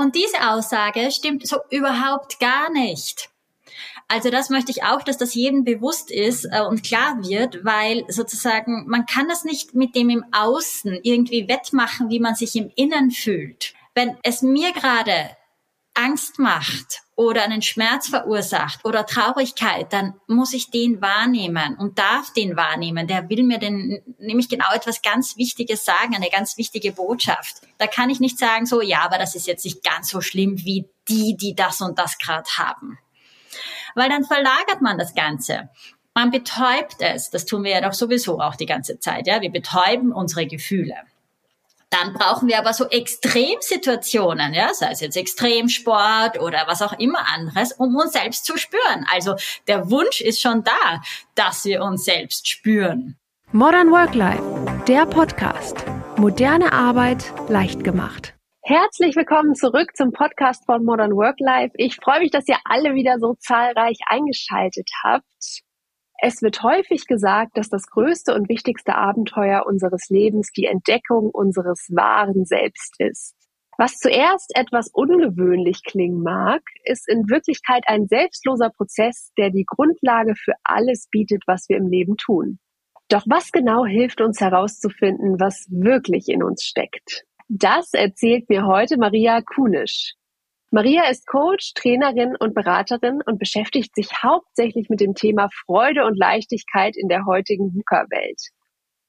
Und diese Aussage stimmt so überhaupt gar nicht. Also das möchte ich auch, dass das jedem bewusst ist äh, und klar wird, weil sozusagen man kann das nicht mit dem im Außen irgendwie wettmachen, wie man sich im Innen fühlt. Wenn es mir gerade Angst macht oder einen Schmerz verursacht oder Traurigkeit, dann muss ich den wahrnehmen und darf den wahrnehmen. Der will mir denn nämlich genau etwas ganz Wichtiges sagen, eine ganz wichtige Botschaft. Da kann ich nicht sagen so, ja, aber das ist jetzt nicht ganz so schlimm wie die, die das und das gerade haben. Weil dann verlagert man das Ganze. Man betäubt es. Das tun wir ja doch sowieso auch die ganze Zeit. Ja, wir betäuben unsere Gefühle. Dann brauchen wir aber so Extremsituationen, ja, sei es jetzt Extremsport oder was auch immer anderes, um uns selbst zu spüren. Also der Wunsch ist schon da, dass wir uns selbst spüren. Modern Work Life, der Podcast. Moderne Arbeit leicht gemacht. Herzlich willkommen zurück zum Podcast von Modern Work Life. Ich freue mich, dass ihr alle wieder so zahlreich eingeschaltet habt. Es wird häufig gesagt, dass das größte und wichtigste Abenteuer unseres Lebens die Entdeckung unseres wahren Selbst ist. Was zuerst etwas ungewöhnlich klingen mag, ist in Wirklichkeit ein selbstloser Prozess, der die Grundlage für alles bietet, was wir im Leben tun. Doch was genau hilft uns herauszufinden, was wirklich in uns steckt? Das erzählt mir heute Maria Kunisch. Maria ist Coach, Trainerin und Beraterin und beschäftigt sich hauptsächlich mit dem Thema Freude und Leichtigkeit in der heutigen VUCA-Welt.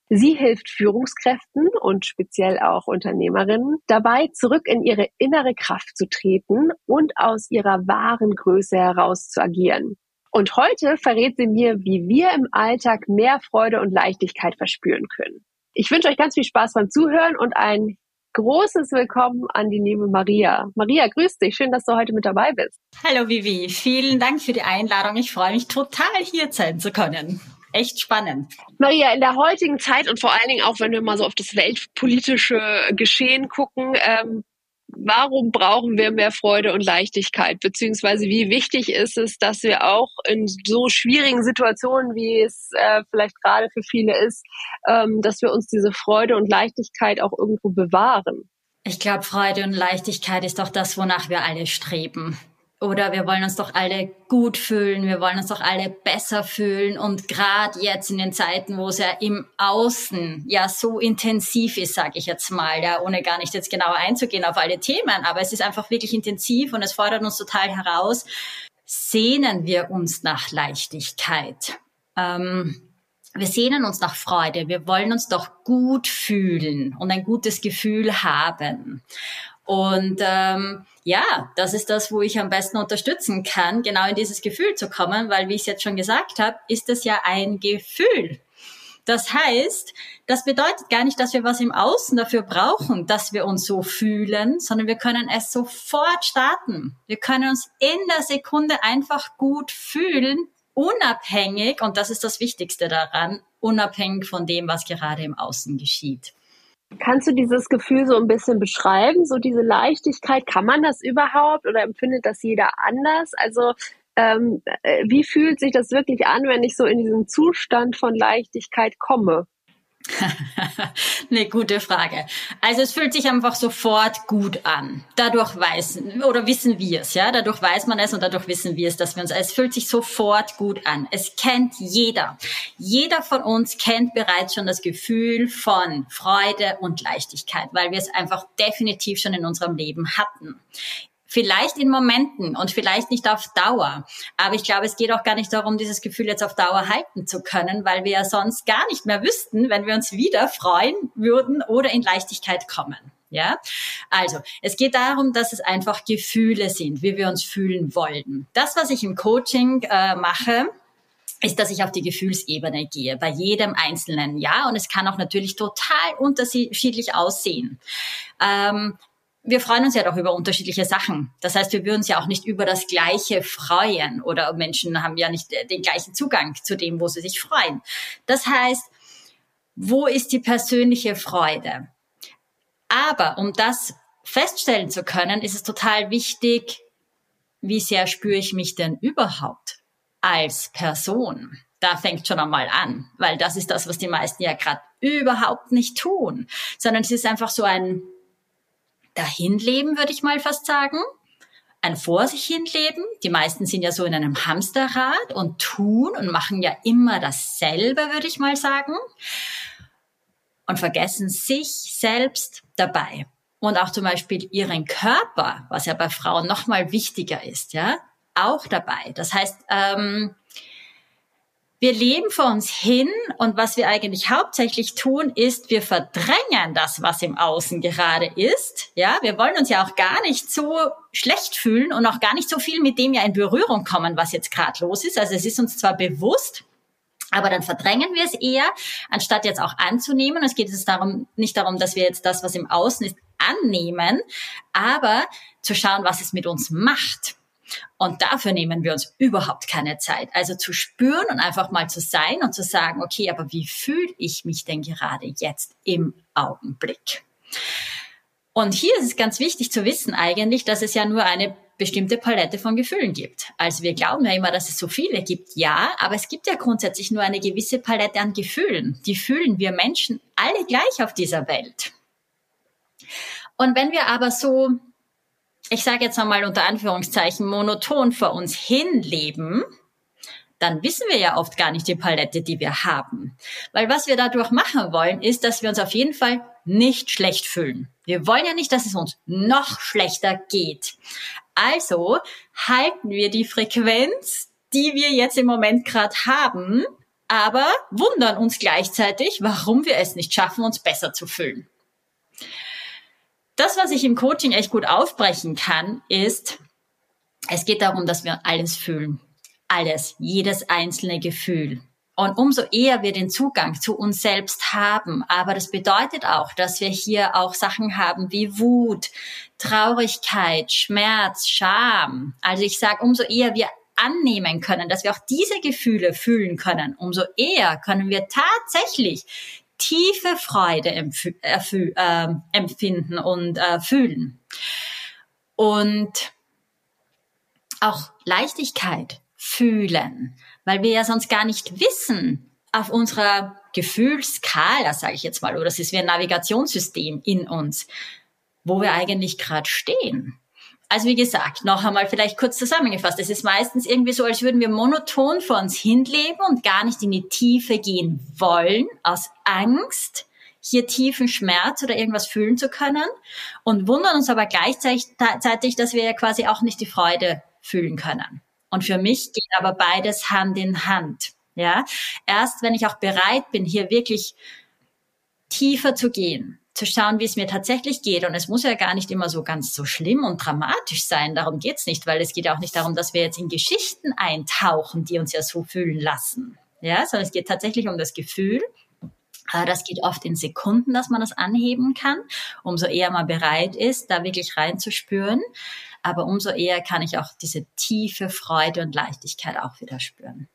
Sie hilft Führungskräften und speziell auch Unternehmerinnen dabei, zurück in ihre innere Kraft zu treten und aus ihrer wahren Größe heraus zu agieren. Und heute verrät sie mir, wie wir im Alltag mehr Freude und Leichtigkeit verspüren können. Ich wünsche euch ganz viel Spaß beim Zuhören und ein großes Willkommen an die liebe Maria. Maria, grüß dich. Schön, dass du heute mit dabei bist. Hallo Vivi. Vielen Dank für die Einladung. Ich freue mich total hier sein zu können. Echt spannend. Maria, in der heutigen Zeit und vor allen Dingen auch, wenn wir mal so auf das weltpolitische Geschehen gucken, ähm, warum brauchen wir mehr Freude und Leichtigkeit? Beziehungsweise wie wichtig ist es, dass wir auch in so schwierigen Situationen, wie es äh, vielleicht gerade für viele ist, ähm, dass wir uns diese Freude und Leichtigkeit auch irgendwo bewahren? Ich glaube, Freude und Leichtigkeit ist doch das, wonach wir alle streben. Oder wir wollen uns doch alle gut fühlen, wir wollen uns doch alle besser fühlen. Und gerade jetzt in den Zeiten, wo es ja im Außen ja so intensiv ist, sage ich jetzt mal, ja, ohne gar nicht jetzt genauer einzugehen auf alle Themen, aber es ist einfach wirklich intensiv und es fordert uns total heraus, sehnen wir uns nach Leichtigkeit. Ähm, wir sehnen uns nach Freude. Wir wollen uns doch gut fühlen und ein gutes Gefühl haben. Und ähm, ja, das ist das, wo ich am besten unterstützen kann, genau in dieses Gefühl zu kommen, weil, wie ich es jetzt schon gesagt habe, ist es ja ein Gefühl. Das heißt, das bedeutet gar nicht, dass wir was im Außen dafür brauchen, dass wir uns so fühlen, sondern wir können es sofort starten. Wir können uns in der Sekunde einfach gut fühlen, unabhängig, und das ist das Wichtigste daran, unabhängig von dem, was gerade im Außen geschieht. Kannst du dieses Gefühl so ein bisschen beschreiben, so diese Leichtigkeit? Kann man das überhaupt oder empfindet das jeder anders? Also ähm, äh, wie fühlt sich das wirklich an, wenn ich so in diesen Zustand von Leichtigkeit komme? Eine gute Frage. Also es fühlt sich einfach sofort gut an. Dadurch weiß oder wissen wir es, ja. Dadurch weiß man es und dadurch wissen wir es, dass wir uns. Es fühlt sich sofort gut an. Es kennt jeder. Jeder von uns kennt bereits schon das Gefühl von Freude und Leichtigkeit, weil wir es einfach definitiv schon in unserem Leben hatten. Vielleicht in Momenten und vielleicht nicht auf Dauer. Aber ich glaube, es geht auch gar nicht darum, dieses Gefühl jetzt auf Dauer halten zu können, weil wir ja sonst gar nicht mehr wüssten, wenn wir uns wieder freuen würden oder in Leichtigkeit kommen. Ja, also es geht darum, dass es einfach Gefühle sind, wie wir uns fühlen wollen. Das, was ich im Coaching äh, mache, ist, dass ich auf die Gefühlsebene gehe, bei jedem Einzelnen, ja, und es kann auch natürlich total unterschiedlich aussehen. Ähm, wir freuen uns ja doch über unterschiedliche Sachen. Das heißt, wir würden uns ja auch nicht über das Gleiche freuen oder Menschen haben ja nicht äh, den gleichen Zugang zu dem, wo sie sich freuen. Das heißt, wo ist die persönliche Freude? Aber um das feststellen zu können, ist es total wichtig, wie sehr spüre ich mich denn überhaupt als Person? Da fängt schon einmal an, weil das ist das, was die meisten ja gerade überhaupt nicht tun, sondern es ist einfach so ein dahin leben, würde ich mal fast sagen. Ein vor sich hin leben. Die meisten sind ja so in einem Hamsterrad und tun und machen ja immer dasselbe, würde ich mal sagen. Und vergessen sich selbst dabei. Und auch zum Beispiel ihren Körper, was ja bei Frauen nochmal wichtiger ist, ja, auch dabei. Das heißt, ähm, wir leben vor uns hin und was wir eigentlich hauptsächlich tun, ist, wir verdrängen das, was im Außen gerade ist. Ja, wir wollen uns ja auch gar nicht so schlecht fühlen und auch gar nicht so viel mit dem ja in Berührung kommen, was jetzt gerade los ist. Also es ist uns zwar bewusst, aber dann verdrängen wir es eher, anstatt jetzt auch anzunehmen. Es geht jetzt darum, nicht darum, dass wir jetzt das, was im Außen ist, annehmen, aber zu schauen, was es mit uns macht. Und dafür nehmen wir uns überhaupt keine Zeit. Also zu spüren und einfach mal zu sein und zu sagen, okay, aber wie fühle ich mich denn gerade jetzt im Augenblick? Und hier ist es ganz wichtig zu wissen eigentlich, dass es ja nur eine bestimmte Palette von Gefühlen gibt. Also wir glauben ja immer, dass es so viele gibt, ja, aber es gibt ja grundsätzlich nur eine gewisse Palette an Gefühlen. Die fühlen wir Menschen alle gleich auf dieser Welt. Und wenn wir aber so ich sage jetzt einmal unter Anführungszeichen, monoton vor uns hinleben, dann wissen wir ja oft gar nicht die Palette, die wir haben. Weil was wir dadurch machen wollen, ist, dass wir uns auf jeden Fall nicht schlecht fühlen. Wir wollen ja nicht, dass es uns noch schlechter geht. Also halten wir die Frequenz, die wir jetzt im Moment gerade haben, aber wundern uns gleichzeitig, warum wir es nicht schaffen, uns besser zu fühlen das, was ich im Coaching echt gut aufbrechen kann, ist, es geht darum, dass wir alles fühlen. Alles, jedes einzelne Gefühl. Und umso eher wir den Zugang zu uns selbst haben, aber das bedeutet auch, dass wir hier auch Sachen haben wie Wut, Traurigkeit, Schmerz, Scham. Also ich sage, umso eher wir annehmen können, dass wir auch diese Gefühle fühlen können, umso eher können wir tatsächlich tiefe Freude äh, empfinden und äh, fühlen. Und auch Leichtigkeit fühlen, weil wir ja sonst gar nicht wissen, auf unserer Gefühlskala, sage ich jetzt mal, oder es ist wie ein Navigationssystem in uns, wo wir eigentlich gerade stehen. Also wie gesagt, noch einmal vielleicht kurz zusammengefasst. Es ist meistens irgendwie so, als würden wir monoton vor uns hinleben und gar nicht in die Tiefe gehen wollen, aus Angst, hier tiefen Schmerz oder irgendwas fühlen zu können und wundern uns aber gleichzeitig, dass wir ja quasi auch nicht die Freude fühlen können. Und für mich geht aber beides Hand in Hand. Ja, erst wenn ich auch bereit bin, hier wirklich tiefer zu gehen, zu schauen, wie es mir tatsächlich geht. Und es muss ja gar nicht immer so ganz so schlimm und dramatisch sein. Darum geht's nicht, weil es geht ja auch nicht darum, dass wir jetzt in Geschichten eintauchen, die uns ja so fühlen lassen. Ja, sondern es geht tatsächlich um das Gefühl. Äh, das geht oft in Sekunden, dass man das anheben kann. Umso eher man bereit ist, da wirklich reinzuspüren. Aber umso eher kann ich auch diese tiefe Freude und Leichtigkeit auch wieder spüren.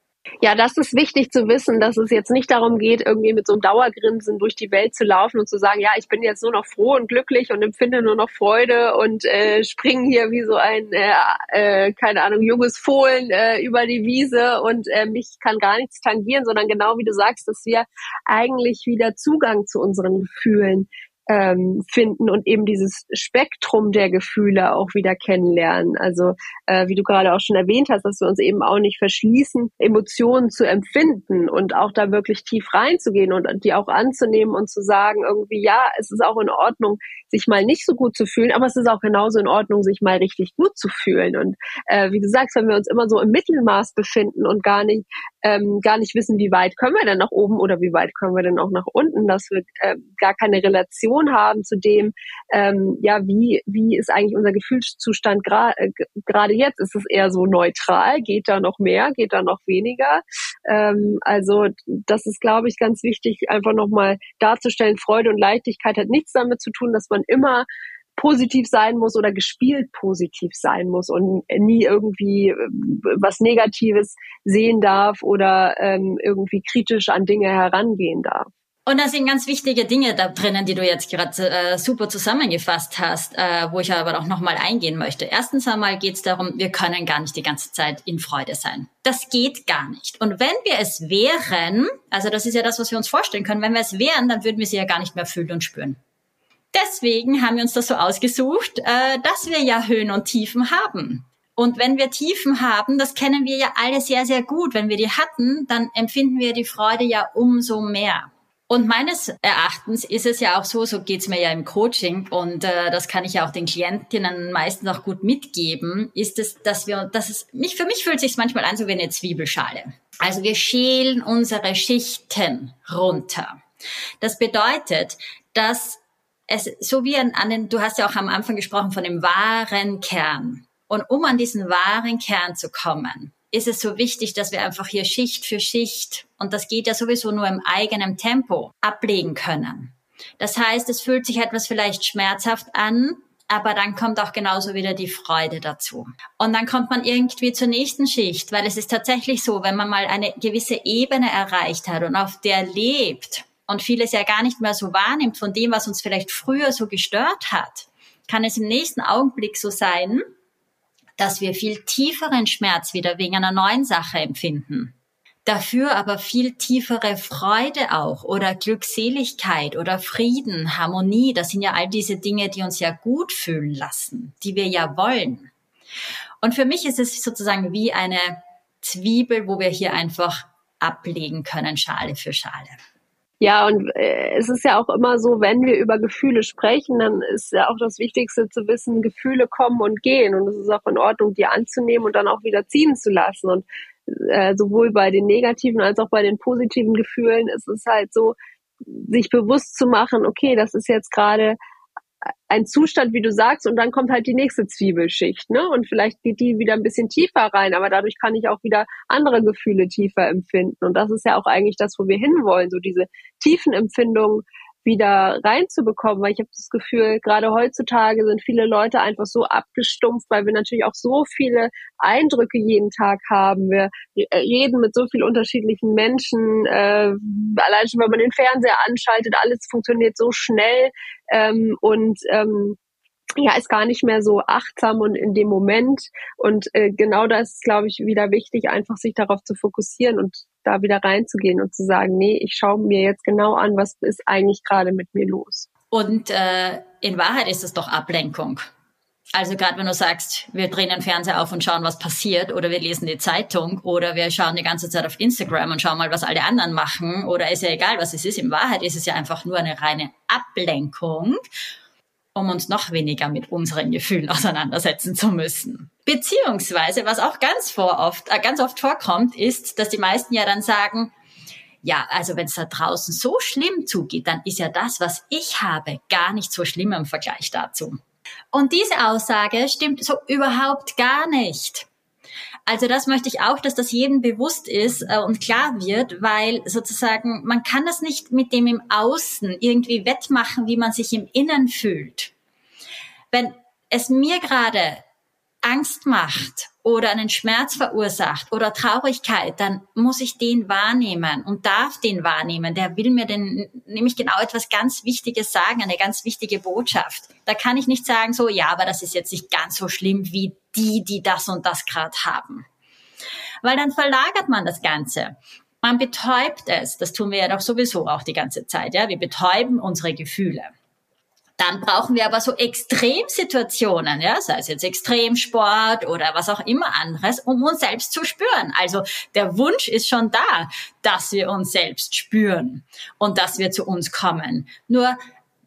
Ja, das ist wichtig zu wissen, dass es jetzt nicht darum geht, irgendwie mit so einem Dauergrinsen durch die Welt zu laufen und zu sagen, ja, ich bin jetzt nur noch froh und glücklich und empfinde nur noch Freude und äh, springe hier wie so ein, äh, äh, keine Ahnung, junges Fohlen äh, über die Wiese und äh, mich kann gar nichts tangieren, sondern genau wie du sagst, dass wir eigentlich wieder Zugang zu unseren Gefühlen ähm, finden und eben dieses Spektrum der Gefühle auch wieder kennenlernen. Also äh, wie du gerade auch schon erwähnt hast, dass wir uns eben auch nicht verschließen, Emotionen zu empfinden und auch da wirklich tief reinzugehen und die auch anzunehmen und zu sagen, irgendwie, ja, es ist auch in Ordnung, sich mal nicht so gut zu fühlen, aber es ist auch genauso in Ordnung, sich mal richtig gut zu fühlen. Und äh, wie du sagst, wenn wir uns immer so im Mittelmaß befinden und gar nicht, ähm, gar nicht wissen, wie weit können wir denn nach oben oder wie weit können wir denn auch nach unten, dass wir äh, gar keine Relation Relation haben zu dem, ähm, ja, wie, wie ist eigentlich unser Gefühlszustand äh, gerade äh, jetzt? Ist es eher so neutral? Geht da noch mehr? Geht da noch weniger? Ähm, also das ist, glaube ich, ganz wichtig, einfach nochmal darzustellen, Freude und Leichtigkeit hat nichts damit zu tun, dass man immer positiv sein muss oder gespielt positiv sein muss und nie irgendwie äh, was Negatives sehen darf oder ähm, irgendwie kritisch an Dinge herangehen darf. Und da sind ganz wichtige Dinge da drinnen, die du jetzt gerade äh, super zusammengefasst hast, äh, wo ich aber auch nochmal eingehen möchte. Erstens einmal geht es darum, wir können gar nicht die ganze Zeit in Freude sein. Das geht gar nicht. Und wenn wir es wären, also das ist ja das, was wir uns vorstellen können, wenn wir es wären, dann würden wir sie ja gar nicht mehr fühlen und spüren. deswegen haben wir uns das so ausgesucht, äh, dass wir ja Höhen und Tiefen haben. Und wenn wir Tiefen haben, das kennen wir ja alle sehr, sehr gut. Wenn wir die hatten, dann empfinden wir die Freude ja umso mehr. Und meines Erachtens ist es ja auch so, so geht's mir ja im Coaching und äh, das kann ich ja auch den Klientinnen meistens auch gut mitgeben, ist es, dass wir, dass es mich für mich fühlt sich manchmal an so wie eine Zwiebelschale. Also wir schälen unsere Schichten runter. Das bedeutet, dass es so wie an, an den, du hast ja auch am Anfang gesprochen von dem wahren Kern. Und um an diesen wahren Kern zu kommen, ist es so wichtig, dass wir einfach hier Schicht für Schicht, und das geht ja sowieso nur im eigenen Tempo, ablegen können. Das heißt, es fühlt sich etwas vielleicht schmerzhaft an, aber dann kommt auch genauso wieder die Freude dazu. Und dann kommt man irgendwie zur nächsten Schicht, weil es ist tatsächlich so, wenn man mal eine gewisse Ebene erreicht hat und auf der lebt und vieles ja gar nicht mehr so wahrnimmt von dem, was uns vielleicht früher so gestört hat, kann es im nächsten Augenblick so sein, dass wir viel tieferen Schmerz wieder wegen einer neuen Sache empfinden. Dafür aber viel tiefere Freude auch oder Glückseligkeit oder Frieden, Harmonie. Das sind ja all diese Dinge, die uns ja gut fühlen lassen, die wir ja wollen. Und für mich ist es sozusagen wie eine Zwiebel, wo wir hier einfach ablegen können, Schale für Schale. Ja, und äh, es ist ja auch immer so, wenn wir über Gefühle sprechen, dann ist ja auch das Wichtigste zu wissen, Gefühle kommen und gehen. Und es ist auch in Ordnung, die anzunehmen und dann auch wieder ziehen zu lassen. Und äh, sowohl bei den negativen als auch bei den positiven Gefühlen ist es halt so, sich bewusst zu machen, okay, das ist jetzt gerade ein Zustand, wie du sagst, und dann kommt halt die nächste Zwiebelschicht, ne? Und vielleicht geht die wieder ein bisschen tiefer rein, aber dadurch kann ich auch wieder andere Gefühle tiefer empfinden. Und das ist ja auch eigentlich das, wo wir hinwollen, so diese tiefen Empfindungen wieder reinzubekommen, weil ich habe das Gefühl, gerade heutzutage sind viele Leute einfach so abgestumpft, weil wir natürlich auch so viele Eindrücke jeden Tag haben. Wir reden mit so vielen unterschiedlichen Menschen, äh, allein schon, wenn man den Fernseher anschaltet, alles funktioniert so schnell ähm, und ähm, ja, ist gar nicht mehr so achtsam und in dem Moment. Und äh, genau das ist, glaube ich, wieder wichtig, einfach sich darauf zu fokussieren und da wieder reinzugehen und zu sagen, nee, ich schaue mir jetzt genau an, was ist eigentlich gerade mit mir los. Und äh, in Wahrheit ist es doch Ablenkung. Also gerade wenn du sagst, wir drehen den Fernseher auf und schauen, was passiert, oder wir lesen die Zeitung, oder wir schauen die ganze Zeit auf Instagram und schauen mal, was alle anderen machen, oder ist ja egal, was es ist. In Wahrheit ist es ja einfach nur eine reine Ablenkung um uns noch weniger mit unseren Gefühlen auseinandersetzen zu müssen. Beziehungsweise, was auch ganz vor oft, äh, ganz oft vorkommt, ist, dass die meisten ja dann sagen, ja, also wenn es da draußen so schlimm zugeht, dann ist ja das, was ich habe, gar nicht so schlimm im Vergleich dazu. Und diese Aussage stimmt so überhaupt gar nicht. Also das möchte ich auch, dass das jedem bewusst ist äh, und klar wird, weil sozusagen man kann das nicht mit dem im Außen irgendwie wettmachen, wie man sich im Innen fühlt. Wenn es mir gerade Angst macht oder einen Schmerz verursacht oder Traurigkeit, dann muss ich den wahrnehmen und darf den wahrnehmen. Der will mir denn nämlich genau etwas ganz Wichtiges sagen, eine ganz wichtige Botschaft. Da kann ich nicht sagen so, ja, aber das ist jetzt nicht ganz so schlimm wie die, die das und das gerade haben. Weil dann verlagert man das Ganze. Man betäubt es. Das tun wir ja doch sowieso auch die ganze Zeit. Ja, wir betäuben unsere Gefühle. Dann brauchen wir aber so Extremsituationen, ja, sei es jetzt Extremsport oder was auch immer anderes, um uns selbst zu spüren. Also der Wunsch ist schon da, dass wir uns selbst spüren und dass wir zu uns kommen. Nur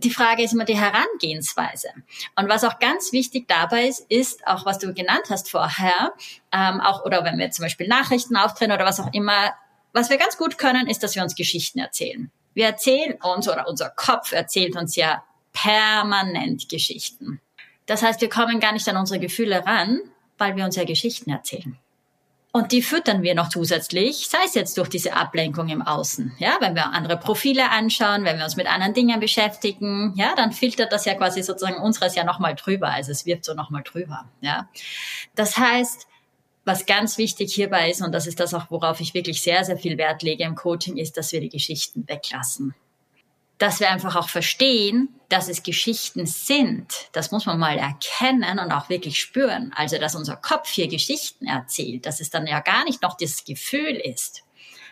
die Frage ist immer die Herangehensweise. Und was auch ganz wichtig dabei ist, ist auch, was du genannt hast vorher, ähm, auch oder wenn wir zum Beispiel Nachrichten auftreten oder was auch immer, was wir ganz gut können, ist, dass wir uns Geschichten erzählen. Wir erzählen uns oder unser Kopf erzählt uns ja permanent Geschichten. Das heißt, wir kommen gar nicht an unsere Gefühle ran, weil wir uns ja Geschichten erzählen. Und die füttern wir noch zusätzlich, sei es jetzt durch diese Ablenkung im Außen. Ja, wenn wir andere Profile anschauen, wenn wir uns mit anderen Dingen beschäftigen, ja, dann filtert das ja quasi sozusagen unseres ja nochmal drüber. Also es wirkt so nochmal drüber. Ja, das heißt, was ganz wichtig hierbei ist, und das ist das auch, worauf ich wirklich sehr, sehr viel Wert lege im Coaching, ist, dass wir die Geschichten weglassen dass wir einfach auch verstehen, dass es Geschichten sind. Das muss man mal erkennen und auch wirklich spüren. Also, dass unser Kopf hier Geschichten erzählt, dass es dann ja gar nicht noch das Gefühl ist.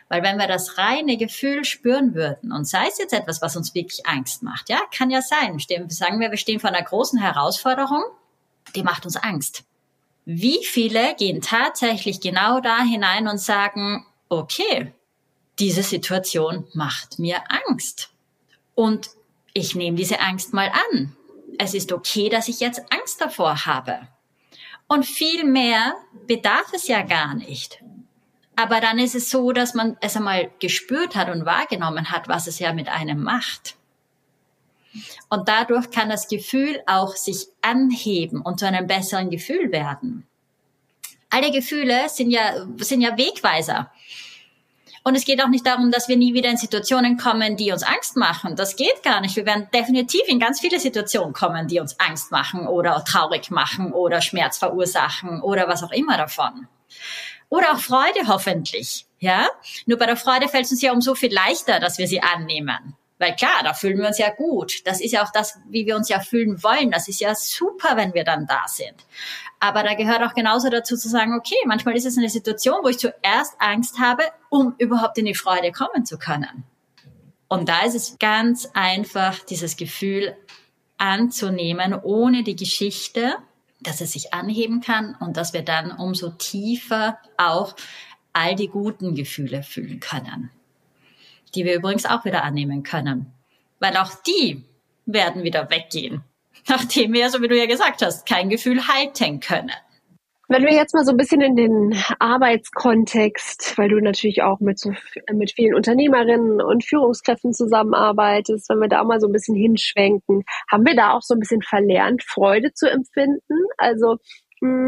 Weil wenn wir das reine Gefühl spüren würden, und sei es jetzt etwas, was uns wirklich Angst macht, ja, kann ja sein, sagen wir, wir stehen vor einer großen Herausforderung, die macht uns Angst. Wie viele gehen tatsächlich genau da hinein und sagen, okay, diese Situation macht mir Angst. Und ich nehme diese Angst mal an. Es ist okay, dass ich jetzt Angst davor habe. Und viel mehr bedarf es ja gar nicht. Aber dann ist es so, dass man es einmal gespürt hat und wahrgenommen hat, was es ja mit einem macht. Und dadurch kann das Gefühl auch sich anheben und zu einem besseren Gefühl werden. Alle Gefühle sind ja, sind ja Wegweiser. Und es geht auch nicht darum, dass wir nie wieder in Situationen kommen, die uns Angst machen. Das geht gar nicht. Wir werden definitiv in ganz viele Situationen kommen, die uns Angst machen oder traurig machen oder Schmerz verursachen oder was auch immer davon. Oder auch Freude hoffentlich. Ja? Nur bei der Freude fällt es uns ja um so viel leichter, dass wir sie annehmen. Weil klar, da fühlen wir uns ja gut. Das ist ja auch das, wie wir uns ja fühlen wollen. Das ist ja super, wenn wir dann da sind. Aber da gehört auch genauso dazu zu sagen, okay, manchmal ist es eine Situation, wo ich zuerst Angst habe, um überhaupt in die Freude kommen zu können. Und da ist es ganz einfach, dieses Gefühl anzunehmen, ohne die Geschichte, dass es sich anheben kann und dass wir dann umso tiefer auch all die guten Gefühle fühlen können die wir übrigens auch wieder annehmen können. Weil auch die werden wieder weggehen, nachdem wir, so wie du ja gesagt hast, kein Gefühl halten können. Wenn wir jetzt mal so ein bisschen in den Arbeitskontext, weil du natürlich auch mit, so, mit vielen Unternehmerinnen und Führungskräften zusammenarbeitest, wenn wir da mal so ein bisschen hinschwenken, haben wir da auch so ein bisschen verlernt, Freude zu empfinden? Also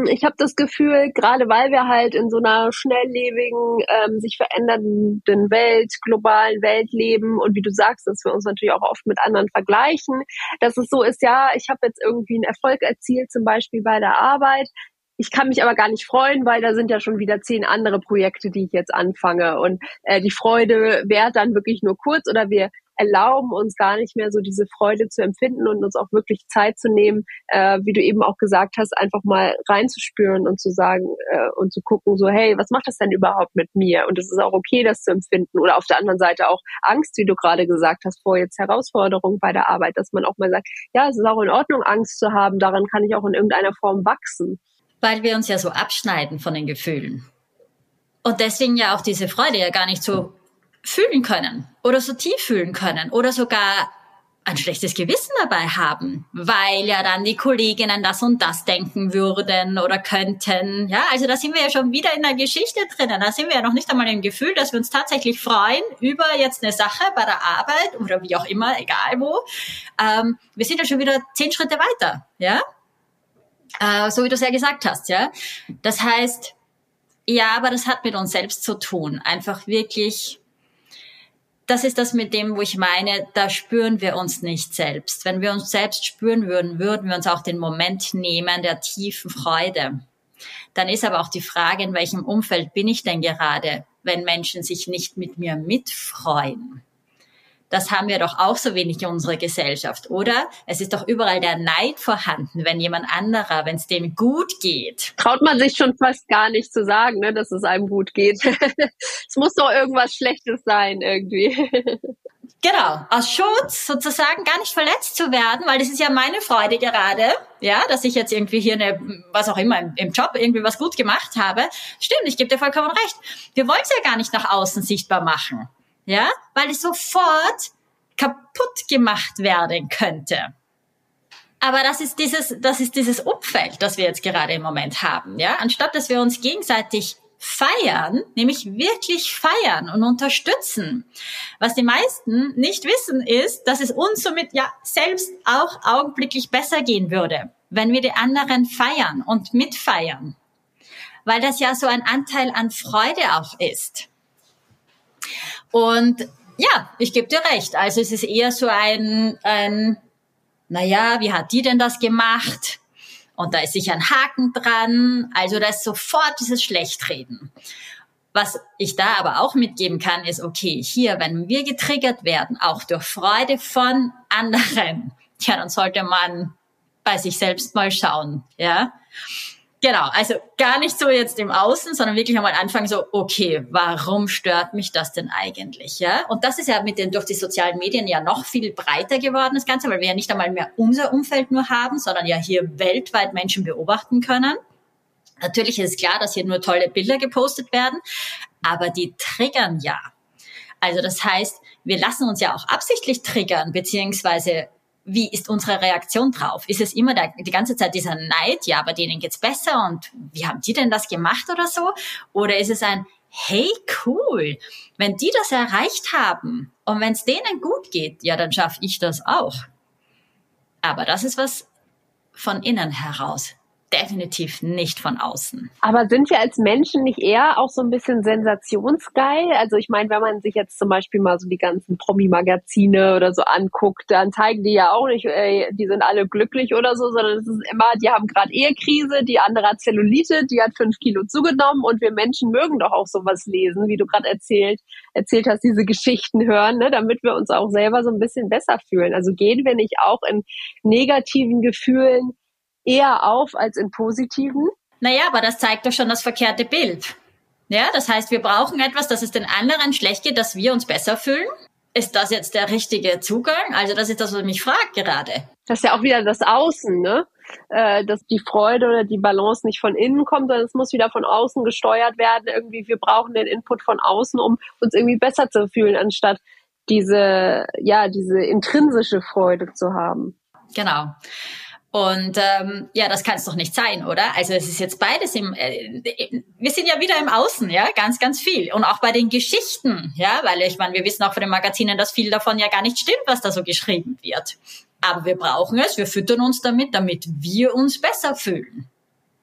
ich habe das Gefühl, gerade weil wir halt in so einer schnelllebigen, ähm, sich verändernden Welt, globalen Welt leben und wie du sagst, dass wir uns natürlich auch oft mit anderen vergleichen, dass es so ist, ja, ich habe jetzt irgendwie einen Erfolg erzielt, zum Beispiel bei der Arbeit. Ich kann mich aber gar nicht freuen, weil da sind ja schon wieder zehn andere Projekte, die ich jetzt anfange. Und äh, die Freude währt dann wirklich nur kurz oder wir erlauben uns gar nicht mehr so diese Freude zu empfinden und uns auch wirklich Zeit zu nehmen, äh, wie du eben auch gesagt hast, einfach mal reinzuspüren und zu sagen äh, und zu gucken, so hey, was macht das denn überhaupt mit mir? Und es ist auch okay, das zu empfinden. Oder auf der anderen Seite auch Angst, wie du gerade gesagt hast, vor jetzt Herausforderungen bei der Arbeit, dass man auch mal sagt, ja, es ist auch in Ordnung, Angst zu haben, daran kann ich auch in irgendeiner Form wachsen. Weil wir uns ja so abschneiden von den Gefühlen. Und deswegen ja auch diese Freude ja gar nicht so fühlen können oder so tief fühlen können oder sogar ein schlechtes Gewissen dabei haben, weil ja dann die Kolleginnen das und das denken würden oder könnten. Ja, also da sind wir ja schon wieder in der Geschichte drinnen. Da sind wir ja noch nicht einmal im Gefühl, dass wir uns tatsächlich freuen über jetzt eine Sache bei der Arbeit oder wie auch immer, egal wo. Ähm, wir sind ja schon wieder zehn Schritte weiter. Ja, äh, so wie du es ja gesagt hast. Ja, das heißt, ja, aber das hat mit uns selbst zu tun. Einfach wirklich das ist das mit dem, wo ich meine, da spüren wir uns nicht selbst. Wenn wir uns selbst spüren würden, würden wir uns auch den Moment nehmen der tiefen Freude. Dann ist aber auch die Frage, in welchem Umfeld bin ich denn gerade, wenn Menschen sich nicht mit mir mitfreuen? Das haben wir doch auch so wenig in unserer Gesellschaft, oder? Es ist doch überall der Neid vorhanden, wenn jemand anderer, wenn es dem gut geht. Traut man sich schon fast gar nicht zu sagen, ne, dass es einem gut geht. es muss doch irgendwas Schlechtes sein irgendwie. Genau, aus Schutz sozusagen gar nicht verletzt zu werden, weil das ist ja meine Freude gerade, ja, dass ich jetzt irgendwie hier eine, was auch immer im, im Job irgendwie was gut gemacht habe. Stimmt, ich gebe dir vollkommen recht. Wir wollen es ja gar nicht nach außen sichtbar machen ja, weil es sofort kaputt gemacht werden könnte. Aber das ist dieses, das ist dieses Umfeld, das wir jetzt gerade im Moment haben, ja. Anstatt dass wir uns gegenseitig feiern, nämlich wirklich feiern und unterstützen. Was die meisten nicht wissen ist, dass es uns somit ja selbst auch augenblicklich besser gehen würde, wenn wir die anderen feiern und mitfeiern. Weil das ja so ein Anteil an Freude auch ist. Und ja, ich gebe dir recht. Also es ist eher so ein, ein, naja, wie hat die denn das gemacht? Und da ist sicher ein Haken dran. Also da ist sofort dieses Schlechtreden. Was ich da aber auch mitgeben kann, ist, okay, hier, wenn wir getriggert werden, auch durch Freude von anderen, ja, dann sollte man bei sich selbst mal schauen, ja. Genau, also gar nicht so jetzt im Außen, sondern wirklich einmal anfangen so, okay, warum stört mich das denn eigentlich, ja? Und das ist ja mit den, durch die sozialen Medien ja noch viel breiter geworden, das Ganze, weil wir ja nicht einmal mehr unser Umfeld nur haben, sondern ja hier weltweit Menschen beobachten können. Natürlich ist klar, dass hier nur tolle Bilder gepostet werden, aber die triggern ja. Also das heißt, wir lassen uns ja auch absichtlich triggern, beziehungsweise wie ist unsere Reaktion drauf? Ist es immer der, die ganze Zeit dieser Neid, ja, bei denen geht's besser und wie haben die denn das gemacht oder so? Oder ist es ein, hey, cool, wenn die das erreicht haben und wenn es denen gut geht, ja, dann schaffe ich das auch. Aber das ist was von innen heraus definitiv nicht von außen. Aber sind wir als Menschen nicht eher auch so ein bisschen sensationsgeil? Also ich meine, wenn man sich jetzt zum Beispiel mal so die ganzen Promi-Magazine oder so anguckt, dann zeigen die ja auch nicht, ey, die sind alle glücklich oder so, sondern es ist immer, die haben gerade Ehekrise, die andere hat Zellulite, die hat fünf Kilo zugenommen und wir Menschen mögen doch auch sowas lesen, wie du gerade erzählt, erzählt hast, diese Geschichten hören, ne, damit wir uns auch selber so ein bisschen besser fühlen. Also gehen wir nicht auch in negativen Gefühlen eher auf als in positiven. Naja, aber das zeigt doch schon das verkehrte Bild. Ja, das heißt, wir brauchen etwas, dass es den anderen schlecht geht, dass wir uns besser fühlen. Ist das jetzt der richtige Zugang? Also das ist das, was mich fragt gerade. Das ist ja auch wieder das Außen, ne? Äh, dass die Freude oder die Balance nicht von innen kommt, sondern es muss wieder von außen gesteuert werden. Irgendwie, wir brauchen den Input von außen, um uns irgendwie besser zu fühlen, anstatt diese, ja, diese intrinsische Freude zu haben. Genau. Und ähm, ja, das kann es doch nicht sein, oder? Also es ist jetzt beides im. Äh, wir sind ja wieder im Außen, ja, ganz, ganz viel. Und auch bei den Geschichten, ja, weil ich meine, wir wissen auch von den Magazinen, dass viel davon ja gar nicht stimmt, was da so geschrieben wird. Aber wir brauchen es, wir füttern uns damit, damit wir uns besser fühlen.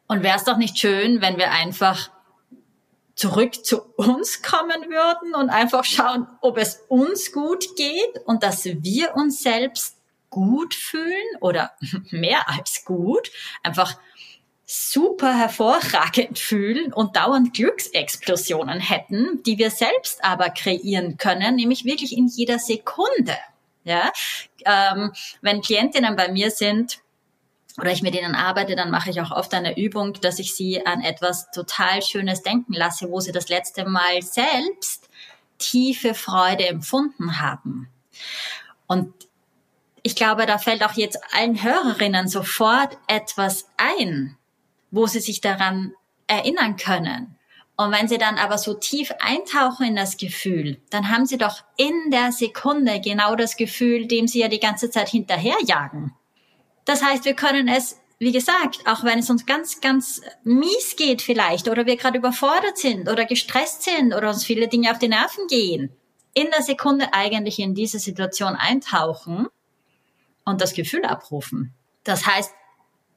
Und wäre es doch nicht schön, wenn wir einfach zurück zu uns kommen würden und einfach schauen, ob es uns gut geht und dass wir uns selbst gut fühlen oder mehr als gut, einfach super hervorragend fühlen und dauernd Glücksexplosionen hätten, die wir selbst aber kreieren können, nämlich wirklich in jeder Sekunde. Ja, ähm, wenn Klientinnen bei mir sind oder ich mit ihnen arbeite, dann mache ich auch oft eine Übung, dass ich sie an etwas total Schönes denken lasse, wo sie das letzte Mal selbst tiefe Freude empfunden haben. Und ich glaube, da fällt auch jetzt allen Hörerinnen sofort etwas ein, wo sie sich daran erinnern können. Und wenn sie dann aber so tief eintauchen in das Gefühl, dann haben sie doch in der Sekunde genau das Gefühl, dem sie ja die ganze Zeit hinterherjagen. Das heißt, wir können es, wie gesagt, auch wenn es uns ganz, ganz mies geht vielleicht oder wir gerade überfordert sind oder gestresst sind oder uns viele Dinge auf die Nerven gehen, in der Sekunde eigentlich in diese Situation eintauchen und das Gefühl abrufen. Das heißt,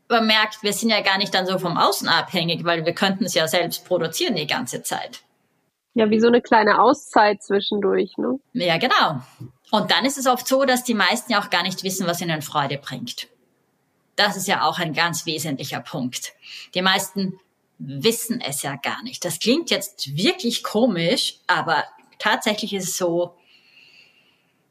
man merkt, wir sind ja gar nicht dann so vom Außen abhängig, weil wir könnten es ja selbst produzieren die ganze Zeit. Ja, wie so eine kleine Auszeit zwischendurch, ne? Ja, genau. Und dann ist es oft so, dass die meisten ja auch gar nicht wissen, was ihnen Freude bringt. Das ist ja auch ein ganz wesentlicher Punkt. Die meisten wissen es ja gar nicht. Das klingt jetzt wirklich komisch, aber tatsächlich ist es so,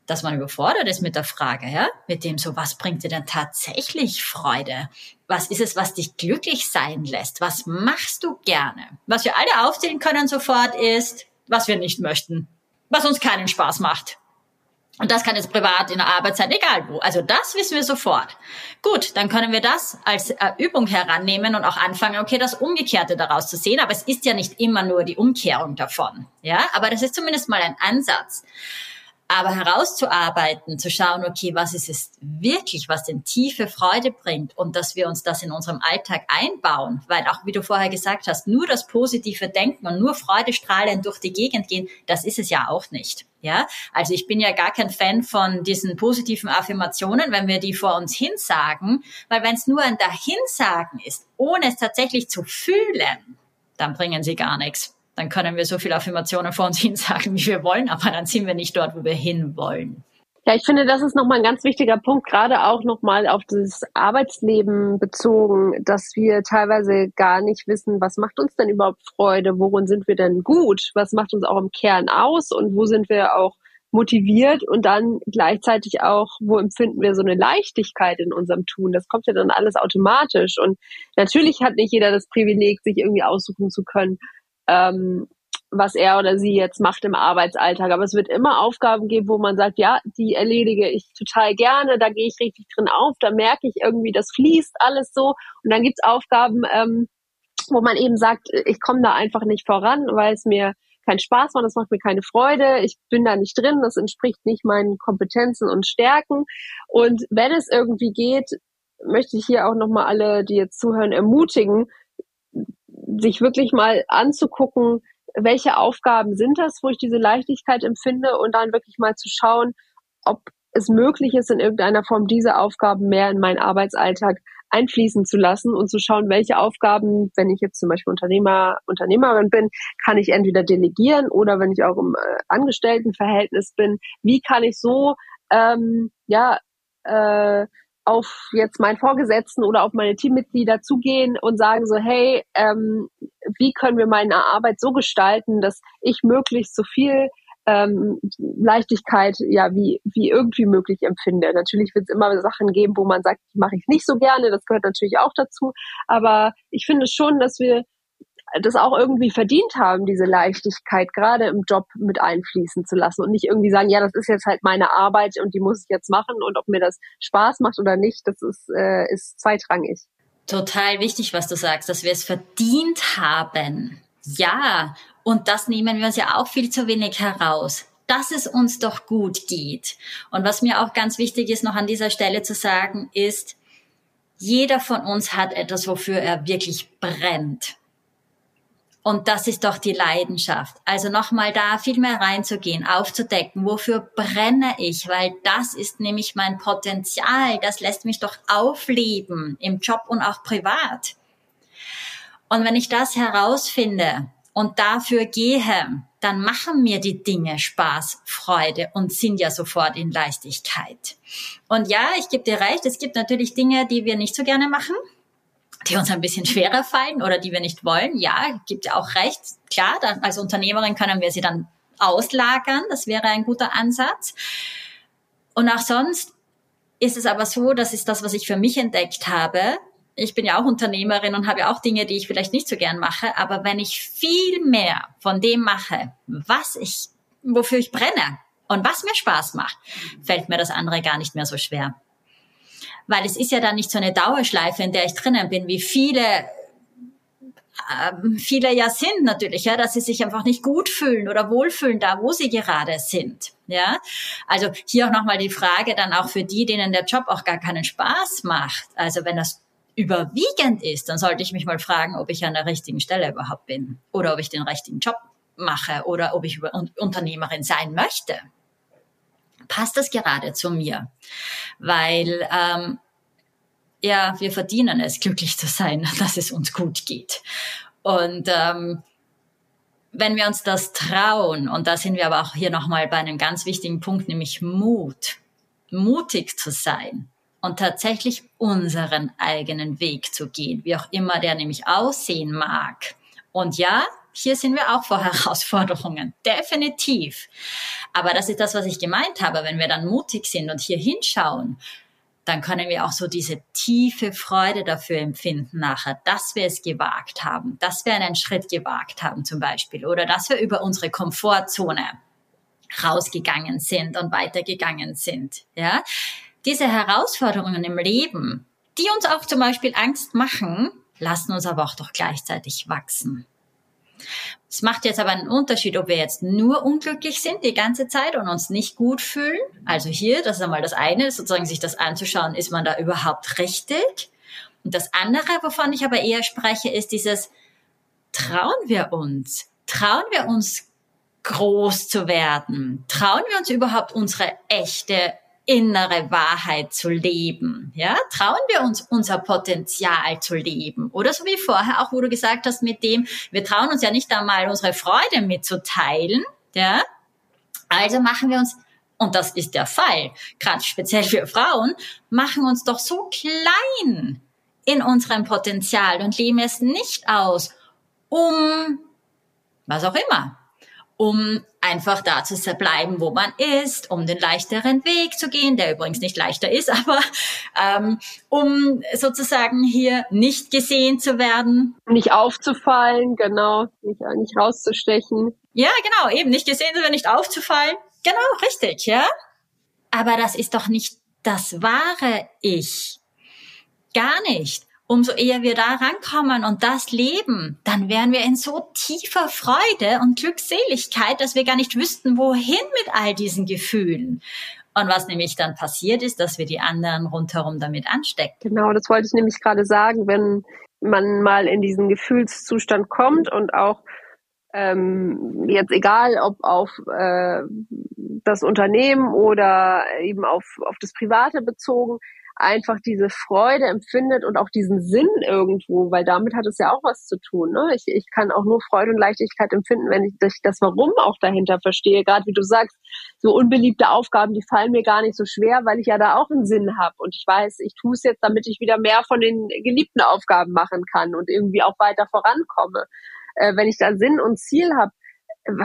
dass man überfordert ist mit der Frage, ja, mit dem so, was bringt dir denn tatsächlich Freude? Was ist es, was dich glücklich sein lässt? Was machst du gerne? Was wir alle aufzählen können sofort ist, was wir nicht möchten, was uns keinen Spaß macht. Und das kann jetzt privat in der Arbeitszeit, egal wo. Also das wissen wir sofort. Gut, dann können wir das als äh, Übung herannehmen und auch anfangen, okay, das Umgekehrte daraus zu sehen. Aber es ist ja nicht immer nur die Umkehrung davon. Ja, aber das ist zumindest mal ein Ansatz. Aber herauszuarbeiten, zu schauen, okay, was ist es wirklich, was denn tiefe Freude bringt und dass wir uns das in unserem Alltag einbauen, weil auch wie du vorher gesagt hast, nur das positive Denken und nur Freudestrahlen durch die Gegend gehen, das ist es ja auch nicht. Ja, also ich bin ja gar kein Fan von diesen positiven Affirmationen, wenn wir die vor uns hinsagen, weil wenn es nur ein Dahinsagen ist, ohne es tatsächlich zu fühlen, dann bringen sie gar nichts dann können wir so viele Affirmationen vor uns hin sagen, wie wir wollen, aber dann sind wir nicht dort, wo wir hin wollen. Ja, ich finde, das ist nochmal ein ganz wichtiger Punkt, gerade auch nochmal auf das Arbeitsleben bezogen, dass wir teilweise gar nicht wissen, was macht uns denn überhaupt Freude, worin sind wir denn gut, was macht uns auch im Kern aus und wo sind wir auch motiviert und dann gleichzeitig auch, wo empfinden wir so eine Leichtigkeit in unserem Tun? Das kommt ja dann alles automatisch. Und natürlich hat nicht jeder das Privileg, sich irgendwie aussuchen zu können, ähm, was er oder sie jetzt macht im Arbeitsalltag. Aber es wird immer Aufgaben geben, wo man sagt, ja, die erledige ich total gerne, da gehe ich richtig drin auf, da merke ich irgendwie, das fließt alles so. Und dann gibt's Aufgaben, ähm, wo man eben sagt, ich komme da einfach nicht voran, weil es mir keinen Spaß macht, das macht mir keine Freude, ich bin da nicht drin, das entspricht nicht meinen Kompetenzen und Stärken. Und wenn es irgendwie geht, möchte ich hier auch nochmal alle, die jetzt zuhören, ermutigen, sich wirklich mal anzugucken, welche Aufgaben sind das, wo ich diese Leichtigkeit empfinde und dann wirklich mal zu schauen, ob es möglich ist, in irgendeiner Form diese Aufgaben mehr in meinen Arbeitsalltag einfließen zu lassen und zu schauen, welche Aufgaben, wenn ich jetzt zum Beispiel Unternehmer, Unternehmerin bin, kann ich entweder delegieren oder wenn ich auch im äh, Angestelltenverhältnis bin, wie kann ich so ähm, ja äh, auf jetzt meinen Vorgesetzten oder auf meine Teammitglieder zugehen und sagen so, hey, ähm, wie können wir meine Arbeit so gestalten, dass ich möglichst so viel ähm, Leichtigkeit ja wie, wie irgendwie möglich empfinde. Natürlich wird es immer Sachen geben, wo man sagt, mache ich nicht so gerne, das gehört natürlich auch dazu. Aber ich finde schon, dass wir das auch irgendwie verdient haben, diese Leichtigkeit gerade im Job mit einfließen zu lassen und nicht irgendwie sagen, ja, das ist jetzt halt meine Arbeit und die muss ich jetzt machen und ob mir das Spaß macht oder nicht, das ist, äh, ist zweitrangig. Total wichtig, was du sagst, dass wir es verdient haben. Ja, und das nehmen wir uns ja auch viel zu wenig heraus, dass es uns doch gut geht. Und was mir auch ganz wichtig ist, noch an dieser Stelle zu sagen, ist, jeder von uns hat etwas, wofür er wirklich brennt. Und das ist doch die Leidenschaft. Also nochmal da viel mehr reinzugehen, aufzudecken, wofür brenne ich, weil das ist nämlich mein Potenzial, das lässt mich doch aufleben im Job und auch privat. Und wenn ich das herausfinde und dafür gehe, dann machen mir die Dinge Spaß, Freude und sind ja sofort in Leichtigkeit. Und ja, ich gebe dir recht, es gibt natürlich Dinge, die wir nicht so gerne machen, die uns ein bisschen schwerer fallen oder die wir nicht wollen. Ja, gibt ja auch recht. Klar, dann, als Unternehmerin können wir sie dann auslagern. Das wäre ein guter Ansatz. Und auch sonst ist es aber so, das ist das, was ich für mich entdeckt habe, ich bin ja auch Unternehmerin und habe ja auch Dinge, die ich vielleicht nicht so gern mache, aber wenn ich viel mehr von dem mache, was ich, wofür ich brenne und was mir Spaß macht, fällt mir das andere gar nicht mehr so schwer. Weil es ist ja dann nicht so eine Dauerschleife, in der ich drinnen bin, wie viele ähm, viele ja sind natürlich, ja, dass sie sich einfach nicht gut fühlen oder wohlfühlen da, wo sie gerade sind. Ja, also hier auch nochmal die Frage dann auch für die, denen der Job auch gar keinen Spaß macht. Also wenn das überwiegend ist, dann sollte ich mich mal fragen, ob ich an der richtigen Stelle überhaupt bin oder ob ich den richtigen Job mache oder ob ich Unternehmerin sein möchte. Passt das gerade zu mir? Weil ähm, ja, wir verdienen es, glücklich zu sein, dass es uns gut geht. Und ähm, wenn wir uns das trauen, und da sind wir aber auch hier nochmal bei einem ganz wichtigen Punkt, nämlich Mut, mutig zu sein, und tatsächlich unseren eigenen Weg zu gehen, wie auch immer der nämlich aussehen mag. Und ja, hier sind wir auch vor Herausforderungen, definitiv. Aber das ist das, was ich gemeint habe. Wenn wir dann mutig sind und hier hinschauen, dann können wir auch so diese tiefe Freude dafür empfinden nachher, dass wir es gewagt haben, dass wir einen Schritt gewagt haben zum Beispiel oder dass wir über unsere Komfortzone rausgegangen sind und weitergegangen sind. Ja, diese Herausforderungen im Leben, die uns auch zum Beispiel Angst machen, lassen uns aber auch doch gleichzeitig wachsen. Es macht jetzt aber einen Unterschied, ob wir jetzt nur unglücklich sind die ganze Zeit und uns nicht gut fühlen. Also hier, das ist einmal das eine, sozusagen sich das anzuschauen, ist man da überhaupt richtig? Und das andere, wovon ich aber eher spreche, ist dieses, trauen wir uns? Trauen wir uns groß zu werden? Trauen wir uns überhaupt unsere echte innere Wahrheit zu leben. Ja, trauen wir uns unser Potenzial zu leben. Oder so wie vorher auch, wo du gesagt hast mit dem, wir trauen uns ja nicht einmal unsere Freude mitzuteilen. Ja, also machen wir uns und das ist der Fall, gerade speziell für Frauen, machen uns doch so klein in unserem Potenzial und leben es nicht aus, um was auch immer, um einfach da zu bleiben, wo man ist, um den leichteren Weg zu gehen, der übrigens nicht leichter ist, aber ähm, um sozusagen hier nicht gesehen zu werden. Nicht aufzufallen, genau, nicht, nicht rauszustechen. Ja, genau, eben nicht gesehen zu werden, nicht aufzufallen. Genau, richtig, ja. Aber das ist doch nicht das wahre Ich. Gar nicht umso eher wir da rankommen und das leben, dann wären wir in so tiefer Freude und Glückseligkeit, dass wir gar nicht wüssten, wohin mit all diesen Gefühlen. Und was nämlich dann passiert ist, dass wir die anderen rundherum damit anstecken. Genau, das wollte ich nämlich gerade sagen, wenn man mal in diesen Gefühlszustand kommt und auch ähm, jetzt egal, ob auf äh, das Unternehmen oder eben auf, auf das Private bezogen, einfach diese Freude empfindet und auch diesen Sinn irgendwo, weil damit hat es ja auch was zu tun. Ne? Ich, ich kann auch nur Freude und Leichtigkeit empfinden, wenn ich das Warum auch dahinter verstehe. Gerade wie du sagst, so unbeliebte Aufgaben, die fallen mir gar nicht so schwer, weil ich ja da auch einen Sinn habe und ich weiß, ich tue es jetzt, damit ich wieder mehr von den geliebten Aufgaben machen kann und irgendwie auch weiter vorankomme. Äh, wenn ich da Sinn und Ziel habe,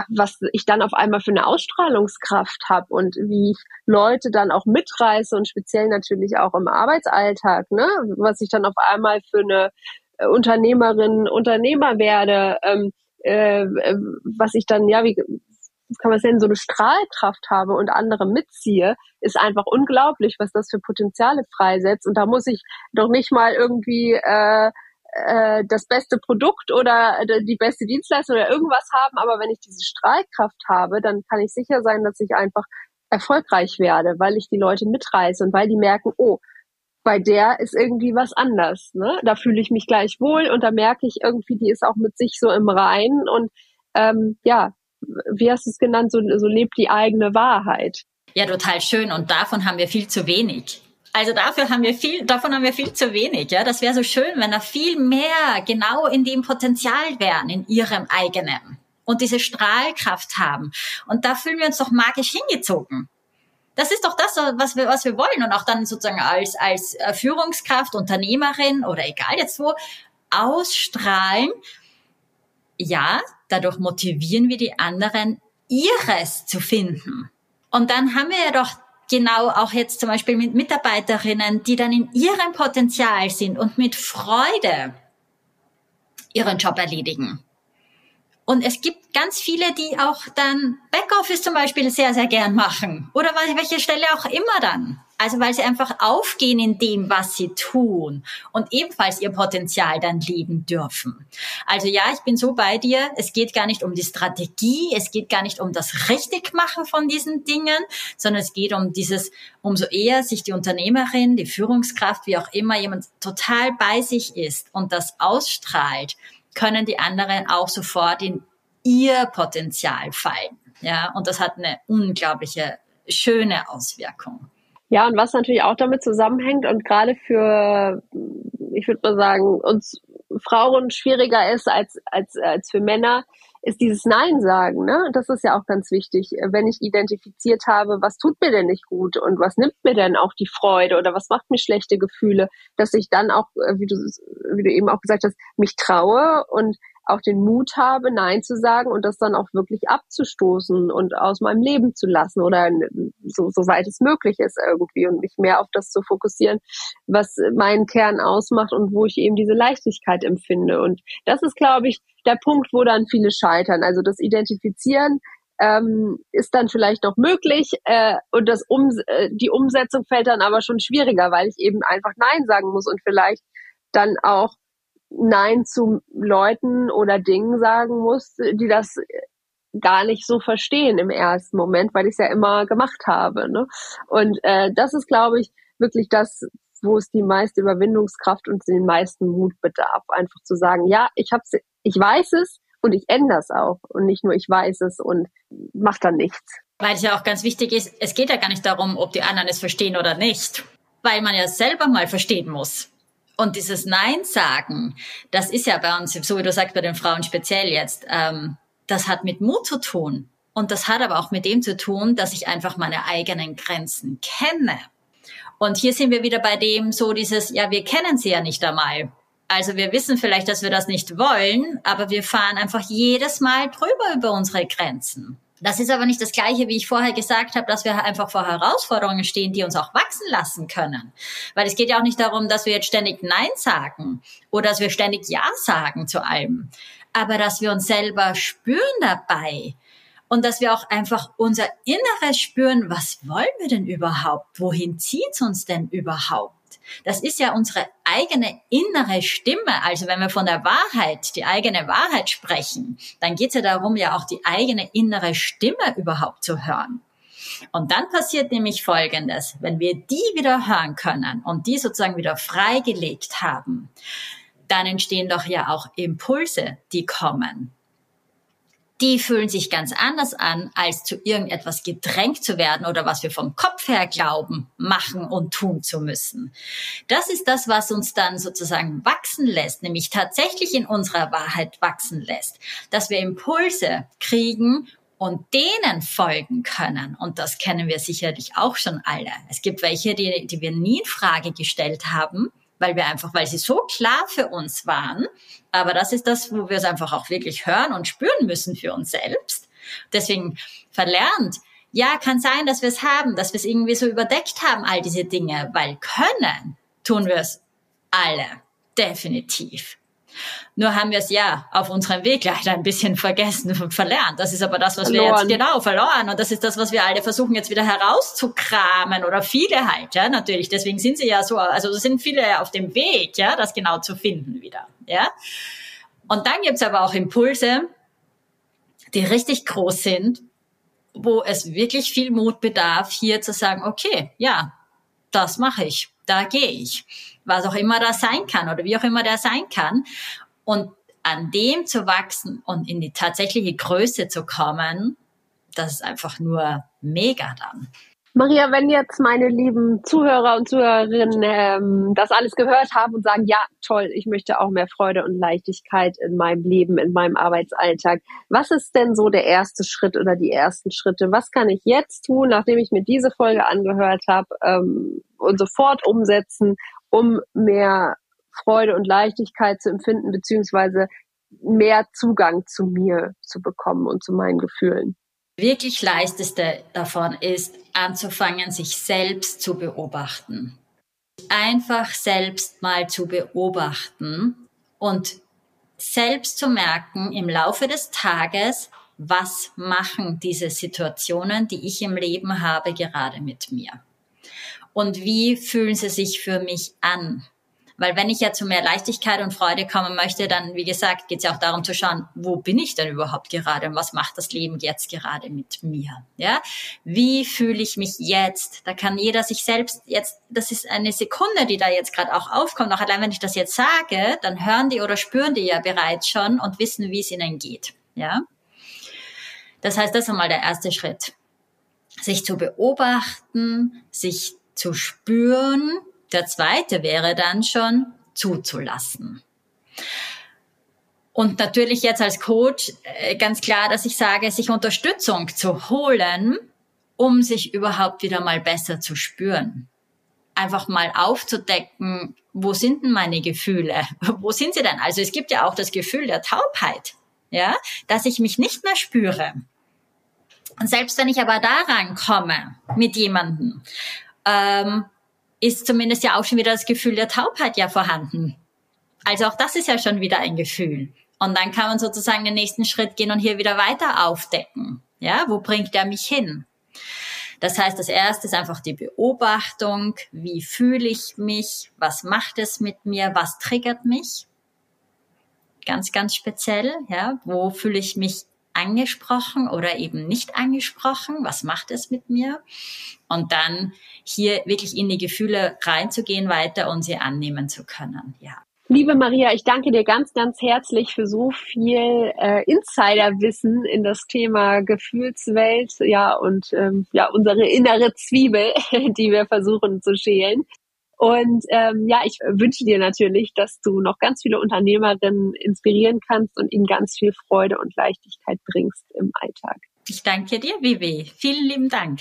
was ich dann auf einmal für eine Ausstrahlungskraft habe und wie ich Leute dann auch mitreiße und speziell natürlich auch im Arbeitsalltag, ne, was ich dann auf einmal für eine äh, Unternehmerin, Unternehmer werde, ähm, äh, äh, was ich dann, ja, wie kann man es nennen, so eine Strahlkraft habe und andere mitziehe, ist einfach unglaublich, was das für Potenziale freisetzt. Und da muss ich doch nicht mal irgendwie äh, äh, das beste Produkt oder äh, die beste Dienstleistung oder irgendwas haben, aber wenn ich diese Strahlkraft habe, dann kann ich sicher sein, dass ich einfach erfolgreich werde, weil ich die Leute mitreiße und weil die merken, oh, bei der ist irgendwie was anders. Ne? Da fühle ich mich gleich wohl und da merke ich irgendwie, die ist auch mit sich so im Reinen und ähm, ja, wie hast du es genannt, so, so lebt die eigene Wahrheit. Ja, total schön und davon haben wir viel zu wenig. Also dafür haben wir viel, davon haben wir viel zu wenig. Ja, das wäre so schön, wenn da viel mehr genau in dem Potenzial wären, in ihrem eigenen und diese Strahlkraft haben. Und da fühlen wir uns doch magisch hingezogen. Das ist doch das, was wir, was wir wollen. Und auch dann sozusagen als, als äh, Führungskraft, Unternehmerin oder egal jetzt wo, ausstrahlen. Ja, dadurch motivieren wir die anderen, ihres zu finden. Und dann haben wir ja doch genau auch jetzt zum Beispiel mit Mitarbeiterinnen, die dann in ihrem Potenzial sind und mit Freude ihren Job erledigen. Und es gibt ganz viele, die auch dann Backoffice zum Beispiel sehr, sehr gern machen. Oder welche Stelle auch immer dann. Also weil sie einfach aufgehen in dem, was sie tun und ebenfalls ihr Potenzial dann leben dürfen. Also ja, ich bin so bei dir. Es geht gar nicht um die Strategie, es geht gar nicht um das Richtigmachen von diesen Dingen, sondern es geht um dieses, umso eher sich die Unternehmerin, die Führungskraft, wie auch immer, jemand total bei sich ist und das ausstrahlt, können die anderen auch sofort in ihr Potenzial fallen. Ja, und das hat eine unglaubliche schöne Auswirkung. Ja, und was natürlich auch damit zusammenhängt und gerade für, ich würde mal sagen, uns Frauen schwieriger ist als, als, als für Männer, ist dieses Nein sagen. Ne? Das ist ja auch ganz wichtig. Wenn ich identifiziert habe, was tut mir denn nicht gut und was nimmt mir denn auch die Freude oder was macht mir schlechte Gefühle, dass ich dann auch, äh, wie du, wie du eben auch gesagt hast, mich traue und auch den Mut habe, Nein zu sagen und das dann auch wirklich abzustoßen und aus meinem Leben zu lassen oder so, so weit es möglich ist irgendwie und mich mehr auf das zu fokussieren, was meinen Kern ausmacht und wo ich eben diese Leichtigkeit empfinde. Und das ist, glaube ich, der Punkt, wo dann viele scheitern. Also das Identifizieren ähm, ist dann vielleicht noch möglich äh, und das um, äh, die Umsetzung fällt dann aber schon schwieriger, weil ich eben einfach Nein sagen muss und vielleicht dann auch Nein zu Leuten oder Dingen sagen muss, die das gar nicht so verstehen im ersten Moment, weil ich es ja immer gemacht habe. Ne? Und äh, das ist, glaube ich, wirklich das, wo es die meiste Überwindungskraft und den meisten Mut bedarf, einfach zu sagen, ja, ich hab's, ich weiß es und ich ändere es auch und nicht nur ich weiß es und mach dann nichts. Weil es ja auch ganz wichtig ist, es geht ja gar nicht darum, ob die anderen es verstehen oder nicht, weil man ja selber mal verstehen muss. Und dieses Nein sagen, das ist ja bei uns, so wie du sagst, bei den Frauen speziell jetzt, ähm, das hat mit Mut zu tun. Und das hat aber auch mit dem zu tun, dass ich einfach meine eigenen Grenzen kenne. Und hier sind wir wieder bei dem so dieses, ja, wir kennen sie ja nicht einmal. Also wir wissen vielleicht, dass wir das nicht wollen, aber wir fahren einfach jedes Mal drüber über unsere Grenzen. Das ist aber nicht das Gleiche, wie ich vorher gesagt habe, dass wir einfach vor Herausforderungen stehen, die uns auch wachsen lassen können. Weil es geht ja auch nicht darum, dass wir jetzt ständig Nein sagen oder dass wir ständig Ja sagen zu allem, aber dass wir uns selber spüren dabei und dass wir auch einfach unser Inneres spüren, was wollen wir denn überhaupt? Wohin zieht's uns denn überhaupt? Das ist ja unsere eigene innere Stimme. Also wenn wir von der Wahrheit, die eigene Wahrheit sprechen, dann geht es ja darum, ja auch die eigene innere Stimme überhaupt zu hören. Und dann passiert nämlich Folgendes, wenn wir die wieder hören können und die sozusagen wieder freigelegt haben, dann entstehen doch ja auch Impulse, die kommen die fühlen sich ganz anders an, als zu irgendetwas gedrängt zu werden oder was wir vom Kopf her glauben, machen und tun zu müssen. Das ist das, was uns dann sozusagen wachsen lässt, nämlich tatsächlich in unserer Wahrheit wachsen lässt, dass wir Impulse kriegen und denen folgen können. Und das kennen wir sicherlich auch schon alle. Es gibt welche, die, die wir nie in Frage gestellt haben, weil wir einfach, weil sie so klar für uns waren. Aber das ist das, wo wir es einfach auch wirklich hören und spüren müssen für uns selbst. Deswegen verlernt. Ja, kann sein, dass wir es haben, dass wir es irgendwie so überdeckt haben, all diese Dinge, weil können tun wir es alle. Definitiv. Nur haben wir es ja auf unserem Weg leider ein bisschen vergessen und verlernt. Das ist aber das, was verloren. wir jetzt genau verloren. Und das ist das, was wir alle versuchen jetzt wieder herauszukramen oder viele halt, ja, natürlich. Deswegen sind sie ja so, also sind viele auf dem Weg, ja, das genau zu finden wieder, ja. Und dann gibt's aber auch Impulse, die richtig groß sind, wo es wirklich viel Mut bedarf, hier zu sagen, okay, ja, das mache ich, da gehe ich was auch immer das sein kann oder wie auch immer der sein kann. Und an dem zu wachsen und in die tatsächliche Größe zu kommen, das ist einfach nur mega dann. Maria, wenn jetzt meine lieben Zuhörer und Zuhörerinnen ähm, das alles gehört haben und sagen, ja, toll, ich möchte auch mehr Freude und Leichtigkeit in meinem Leben, in meinem Arbeitsalltag. Was ist denn so der erste Schritt oder die ersten Schritte? Was kann ich jetzt tun, nachdem ich mir diese Folge angehört habe ähm, und sofort umsetzen, um mehr Freude und Leichtigkeit zu empfinden, beziehungsweise mehr Zugang zu mir zu bekommen und zu meinen Gefühlen. Wirklich leichteste davon ist, anzufangen, sich selbst zu beobachten. Einfach selbst mal zu beobachten und selbst zu merken im Laufe des Tages, was machen diese Situationen, die ich im Leben habe, gerade mit mir und wie fühlen sie sich für mich an? Weil wenn ich ja zu mehr Leichtigkeit und Freude kommen möchte, dann, wie gesagt, geht es ja auch darum zu schauen, wo bin ich denn überhaupt gerade und was macht das Leben jetzt gerade mit mir? Ja, wie fühle ich mich jetzt? Da kann jeder sich selbst jetzt, das ist eine Sekunde, die da jetzt gerade auch aufkommt. Auch allein wenn ich das jetzt sage, dann hören die oder spüren die ja bereits schon und wissen, wie es ihnen geht. Ja, das heißt, das ist einmal der erste Schritt, sich zu beobachten, sich zu spüren. Der zweite wäre dann schon zuzulassen. Und natürlich jetzt als Coach äh, ganz klar, dass ich sage, sich Unterstützung zu holen, um sich überhaupt wieder mal besser zu spüren. Einfach mal aufzudecken, wo sind denn meine Gefühle? Wo sind sie denn? Also es gibt ja auch das Gefühl der Taubheit, ja, dass ich mich nicht mehr spüre. Und selbst wenn ich aber daran komme mit jemandem ähm, ist zumindest ja auch schon wieder das Gefühl der Taubheit ja vorhanden. Also auch das ist ja schon wieder ein Gefühl. Und dann kann man sozusagen den nächsten Schritt gehen und hier wieder weiter aufdecken. Ja, wo bringt er mich hin? Das heißt, das erste ist einfach die Beobachtung. Wie fühle ich mich? Was macht es mit mir? Was triggert mich? Ganz, ganz speziell. Ja, wo fühle ich mich angesprochen oder eben nicht angesprochen? Was macht es mit mir? Und dann hier wirklich in die Gefühle reinzugehen weiter und sie annehmen zu können. Ja. Liebe Maria, ich danke dir ganz, ganz herzlich für so viel äh, Insiderwissen in das Thema Gefühlswelt, ja und ähm, ja unsere innere Zwiebel, die wir versuchen zu schälen. Und ähm, ja, ich wünsche dir natürlich, dass du noch ganz viele Unternehmerinnen inspirieren kannst und ihnen ganz viel Freude und Leichtigkeit bringst im Alltag. Ich danke dir, Vivi. Vielen lieben Dank.